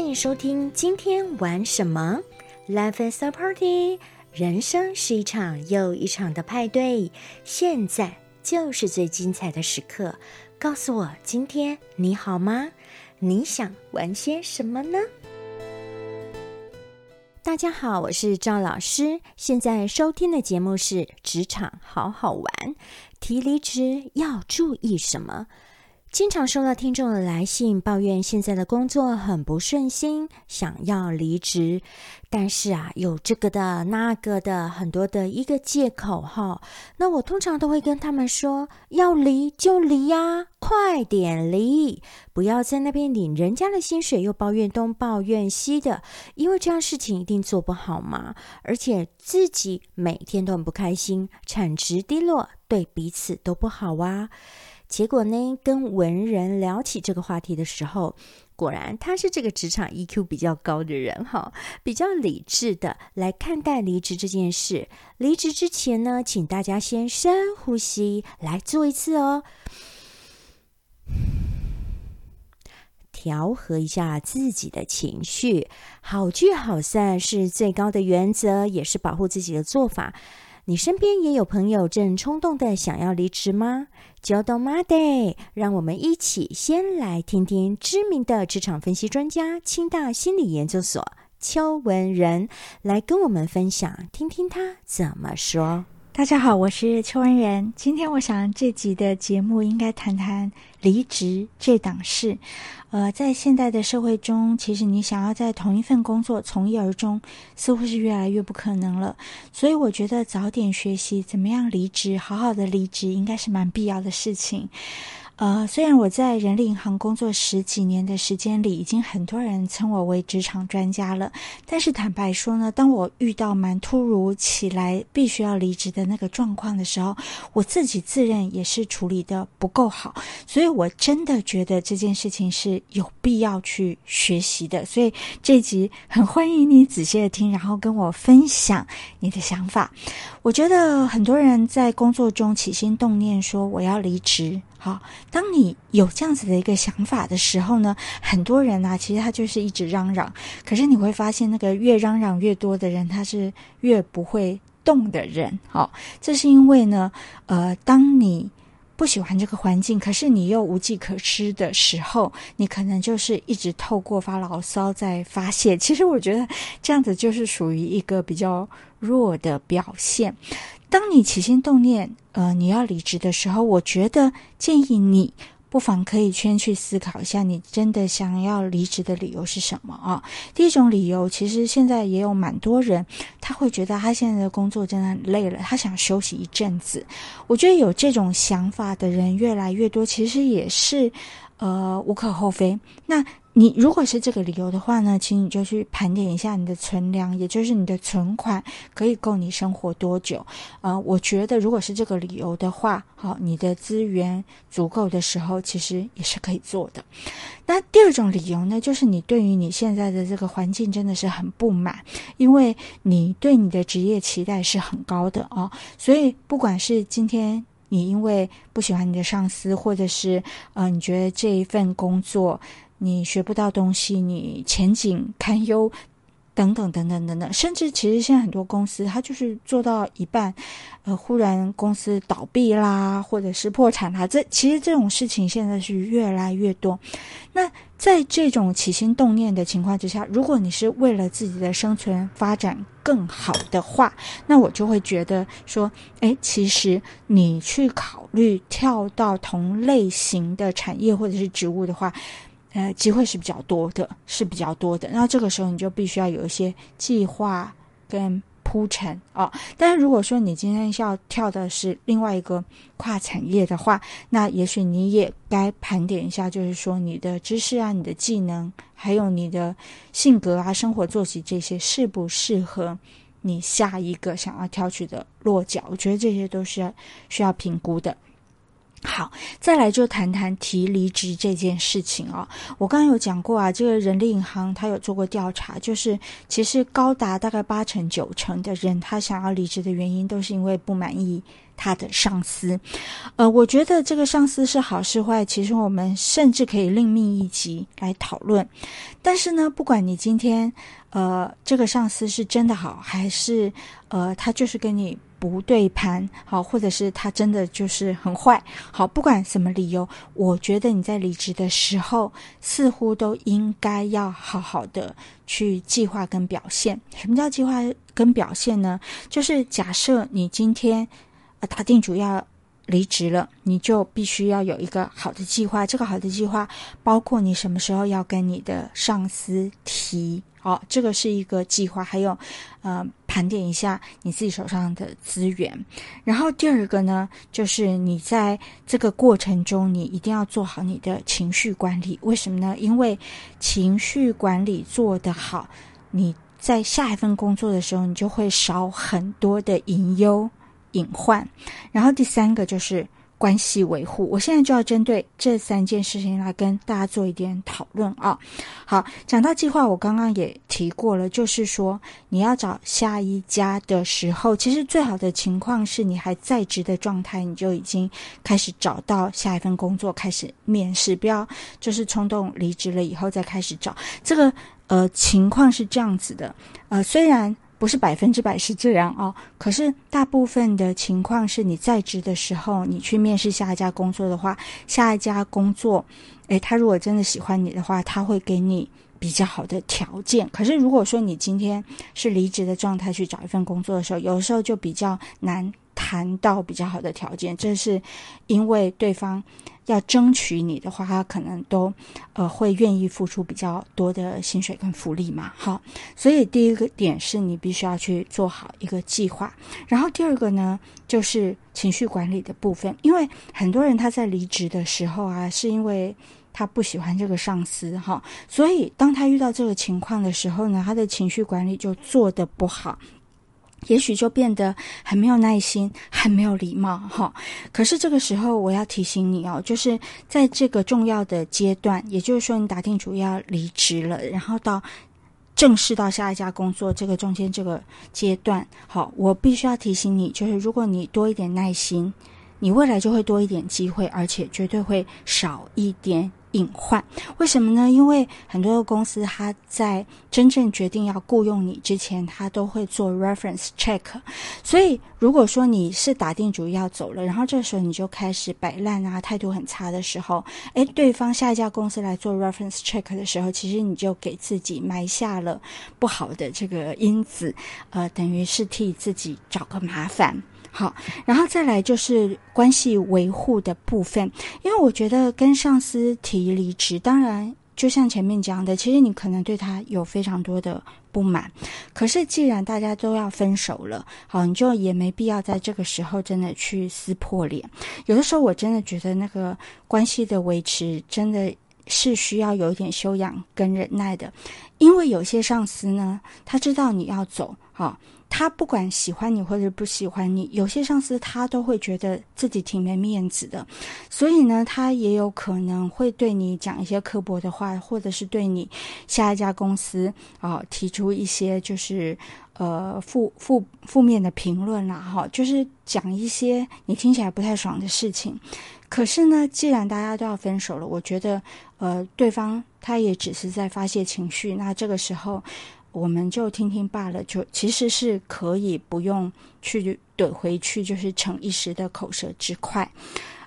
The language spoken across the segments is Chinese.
欢迎收听今天玩什么？Life is a party，人生是一场又一场的派对，现在就是最精彩的时刻。告诉我，今天你好吗？你想玩些什么呢？大家好，我是赵老师，现在收听的节目是《职场好好玩》，提离职要注意什么？经常收到听众的来信，抱怨现在的工作很不顺心，想要离职，但是啊，有这个的那个的很多的一个借口哈。那我通常都会跟他们说，要离就离呀，快点离，不要在那边领人家的薪水又抱怨东抱怨西的，因为这样事情一定做不好嘛，而且自己每天都很不开心，产值低落，对彼此都不好啊。结果呢，跟文人聊起这个话题的时候，果然他是这个职场 EQ 比较高的人哈，比较理智的来看待离职这件事。离职之前呢，请大家先深呼吸，来做一次哦，调和一下自己的情绪。好聚好散是最高的原则，也是保护自己的做法。你身边也有朋友正冲动的想要离职吗？？Jo Monday，，让我们一起先来听听知名的职场分析专家、清大心理研究所邱文仁来跟我们分享，听听他怎么说。大家好，我是邱文仁。今天我想这集的节目应该谈谈离职这档事。呃，在现代的社会中，其实你想要在同一份工作从一而终，似乎是越来越不可能了。所以，我觉得早点学习怎么样离职，好好的离职，应该是蛮必要的事情。呃，虽然我在人力银行工作十几年的时间里，已经很多人称我为职场专家了，但是坦白说呢，当我遇到蛮突如其来必须要离职的那个状况的时候，我自己自认也是处理的不够好，所以我真的觉得这件事情是有必要去学习的。所以这集很欢迎你仔细的听，然后跟我分享你的想法。我觉得很多人在工作中起心动念说我要离职。好，当你有这样子的一个想法的时候呢，很多人啊，其实他就是一直嚷嚷。可是你会发现，那个越嚷嚷越多的人，他是越不会动的人。好，这是因为呢，呃，当你不喜欢这个环境，可是你又无计可施的时候，你可能就是一直透过发牢骚在发泄。其实我觉得这样子就是属于一个比较弱的表现。当你起心动念，呃，你要离职的时候，我觉得建议你不妨可以先去思考一下，你真的想要离职的理由是什么啊？第一种理由，其实现在也有蛮多人，他会觉得他现在的工作真的很累了，他想休息一阵子。我觉得有这种想法的人越来越多，其实也是呃无可厚非。那。你如果是这个理由的话呢，请你就去盘点一下你的存粮，也就是你的存款可以够你生活多久？呃，我觉得如果是这个理由的话，好，你的资源足够的时候，其实也是可以做的。那第二种理由呢，就是你对于你现在的这个环境真的是很不满，因为你对你的职业期待是很高的啊，所以不管是今天你因为不喜欢你的上司，或者是呃，你觉得这一份工作。你学不到东西，你前景堪忧，等等等等等等，甚至其实现在很多公司，它就是做到一半，呃，忽然公司倒闭啦，或者是破产啦，这其实这种事情现在是越来越多。那在这种起心动念的情况之下，如果你是为了自己的生存发展更好的话，那我就会觉得说，哎，其实你去考虑跳到同类型的产业或者是职务的话。呃，机会是比较多的，是比较多的。那这个时候你就必须要有一些计划跟铺陈啊。但是如果说你今天要跳的是另外一个跨产业的话，那也许你也该盘点一下，就是说你的知识啊、你的技能，还有你的性格啊、生活作息这些，适不适合你下一个想要挑取的落脚？我觉得这些都是需要评估的。好，再来就谈谈提离职这件事情啊。我刚刚有讲过啊，这个人力银行他有做过调查，就是其实高达大概八成九成的人，他想要离职的原因都是因为不满意他的上司。呃，我觉得这个上司是好是坏，其实我们甚至可以另觅一集来讨论。但是呢，不管你今天呃这个上司是真的好，还是呃他就是跟你。不对盘，好，或者是他真的就是很坏，好，不管什么理由，我觉得你在离职的时候，似乎都应该要好好的去计划跟表现。什么叫计划跟表现呢？就是假设你今天啊打定主要离职了，你就必须要有一个好的计划。这个好的计划包括你什么时候要跟你的上司提。好，这个是一个计划，还有，呃，盘点一下你自己手上的资源。然后第二个呢，就是你在这个过程中，你一定要做好你的情绪管理。为什么呢？因为情绪管理做得好，你在下一份工作的时候，你就会少很多的隐忧隐患。然后第三个就是。关系维护，我现在就要针对这三件事情来跟大家做一点讨论啊。好，讲到计划，我刚刚也提过了，就是说你要找下一家的时候，其实最好的情况是你还在职的状态，你就已经开始找到下一份工作，开始面试，不要就是冲动离职了以后再开始找。这个呃情况是这样子的，呃虽然。不是百分之百是这样哦，可是大部分的情况是你在职的时候，你去面试下一家工作的话，下一家工作，诶，他如果真的喜欢你的话，他会给你比较好的条件。可是如果说你今天是离职的状态去找一份工作的时候，有时候就比较难谈到比较好的条件，这是因为对方。要争取你的话，他可能都呃会愿意付出比较多的薪水跟福利嘛。好，所以第一个点是你必须要去做好一个计划，然后第二个呢就是情绪管理的部分，因为很多人他在离职的时候啊，是因为他不喜欢这个上司哈，所以当他遇到这个情况的时候呢，他的情绪管理就做得不好。也许就变得很没有耐心，很没有礼貌，哈。可是这个时候，我要提醒你哦，就是在这个重要的阶段，也就是说，你打定主意要离职了，然后到正式到下一家工作这个中间这个阶段，好，我必须要提醒你，就是如果你多一点耐心，你未来就会多一点机会，而且绝对会少一点。隐患，为什么呢？因为很多的公司，他在真正决定要雇佣你之前，他都会做 reference check。所以，如果说你是打定主意要走了，然后这时候你就开始摆烂啊，态度很差的时候，诶，对方下一家公司来做 reference check 的时候，其实你就给自己埋下了不好的这个因子，呃，等于是替自己找个麻烦。好，然后再来就是关系维护的部分，因为我觉得跟上司提离职，当然就像前面讲的，其实你可能对他有非常多的不满，可是既然大家都要分手了，好，你就也没必要在这个时候真的去撕破脸。有的时候我真的觉得那个关系的维持真的是需要有一点修养跟忍耐的，因为有些上司呢，他知道你要走，好。他不管喜欢你或者不喜欢你，有些上司他都会觉得自己挺没面子的，所以呢，他也有可能会对你讲一些刻薄的话，或者是对你下一家公司啊提出一些就是呃负负负面的评论啦，哈，就是讲一些你听起来不太爽的事情。可是呢，既然大家都要分手了，我觉得呃对方他也只是在发泄情绪，那这个时候。我们就听听罢了，就其实是可以不用去怼回去，就是逞一时的口舌之快。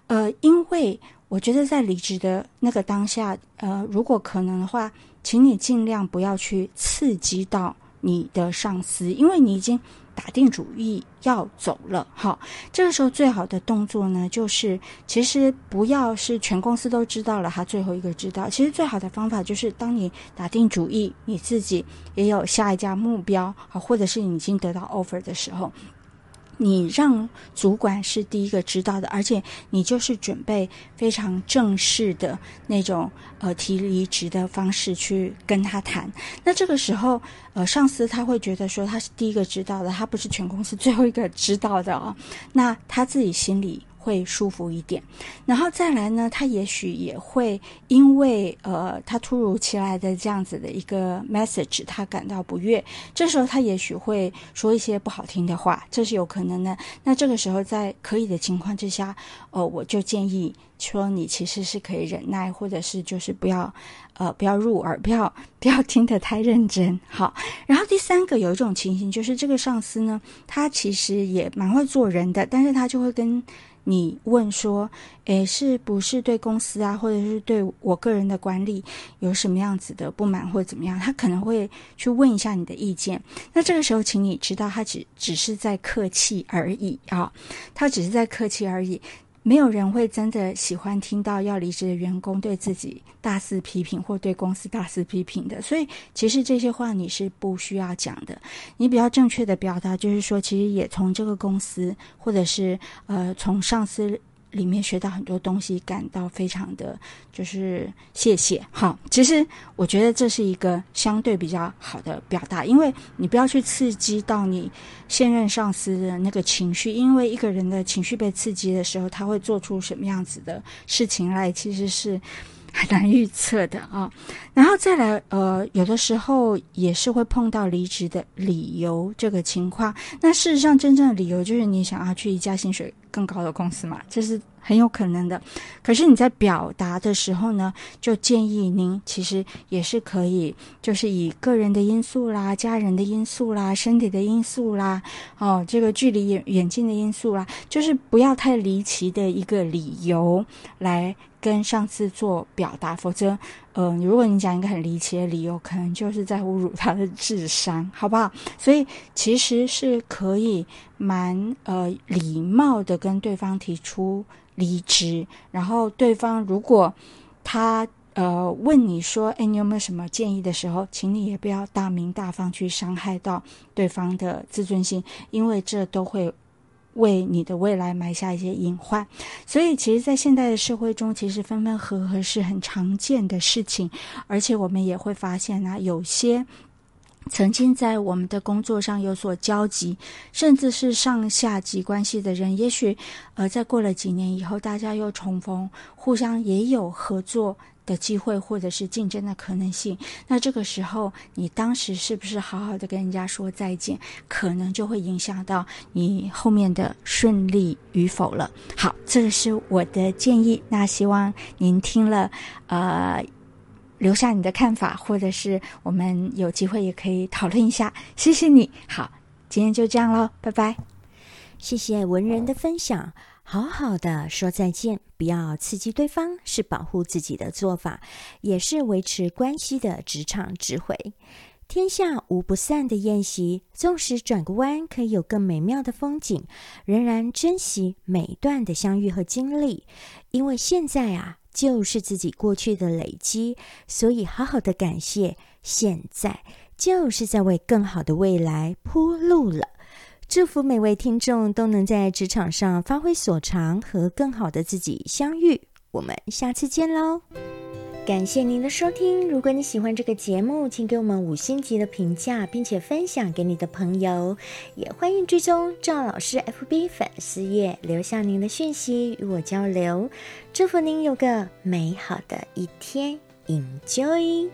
呃，因为我觉得在离职的那个当下，呃，如果可能的话，请你尽量不要去刺激到你的上司，因为你已经。打定主意要走了，好，这个时候最好的动作呢，就是其实不要是全公司都知道了，他最后一个知道。其实最好的方法就是，当你打定主意，你自己也有下一家目标，好，或者是你已经得到 offer 的时候。你让主管是第一个知道的，而且你就是准备非常正式的那种呃提离职的方式去跟他谈。那这个时候，呃，上司他会觉得说他是第一个知道的，他不是全公司最后一个知道的哦。那他自己心里。会舒服一点。然后再来呢，他也许也会因为呃，他突如其来的这样子的一个 message，他感到不悦。这时候他也许会说一些不好听的话，这是有可能的。那这个时候在可以的情况之下，呃，我就建议说你其实是可以忍耐，或者是就是不要呃不要入耳，不要不要听得太认真。好，然后第三个有一种情形就是这个上司呢，他其实也蛮会做人的，但是他就会跟。你问说，诶，是不是对公司啊，或者是对我个人的管理有什么样子的不满，或者怎么样？他可能会去问一下你的意见。那这个时候，请你知道，他只只是在客气而已啊，他只是在客气而已。没有人会真的喜欢听到要离职的员工对自己大肆批评或对公司大肆批评的，所以其实这些话你是不需要讲的。你比较正确的表达就是说，其实也从这个公司或者是呃从上司。里面学到很多东西，感到非常的就是谢谢。好，其实我觉得这是一个相对比较好的表达，因为你不要去刺激到你现任上司的那个情绪，因为一个人的情绪被刺激的时候，他会做出什么样子的事情来，其实是很 难预测的啊。然后再来，呃，有的时候也是会碰到离职的理由这个情况。那事实上，真正的理由就是你想要去一家薪水。更高的公司嘛，这是很有可能的。可是你在表达的时候呢，就建议您其实也是可以，就是以个人的因素啦、家人的因素啦、身体的因素啦、哦，这个距离远远近的因素啦，就是不要太离奇的一个理由来。跟上次做表达，否则，呃，如果你讲一个很离奇的理由，可能就是在侮辱他的智商，好不好？所以其实是可以蛮呃礼貌的跟对方提出离职，然后对方如果他呃问你说，哎，你有没有什么建议的时候，请你也不要大明大方去伤害到对方的自尊心，因为这都会。为你的未来埋下一些隐患，所以其实，在现代的社会中，其实分分合合是很常见的事情，而且我们也会发现呢，有些曾经在我们的工作上有所交集，甚至是上下级关系的人，也许呃，在过了几年以后，大家又重逢，互相也有合作。的机会或者是竞争的可能性，那这个时候你当时是不是好好的跟人家说再见，可能就会影响到你后面的顺利与否了。好，这个是我的建议，那希望您听了，呃，留下你的看法，或者是我们有机会也可以讨论一下。谢谢你，好，今天就这样喽，拜拜。谢谢文人的分享。好好的说再见，不要刺激对方，是保护自己的做法，也是维持关系的职场智慧。天下无不散的宴席，纵使转个弯可以有更美妙的风景，仍然珍惜每一段的相遇和经历，因为现在啊，就是自己过去的累积，所以好好的感谢，现在就是在为更好的未来铺路了。祝福每位听众都能在职场上发挥所长，和更好的自己相遇。我们下次见喽！感谢您的收听。如果你喜欢这个节目，请给我们五星级的评价，并且分享给你的朋友。也欢迎追踪赵老师 FB 粉丝页，留下您的讯息与我交流。祝福您有个美好的一天，Enjoy！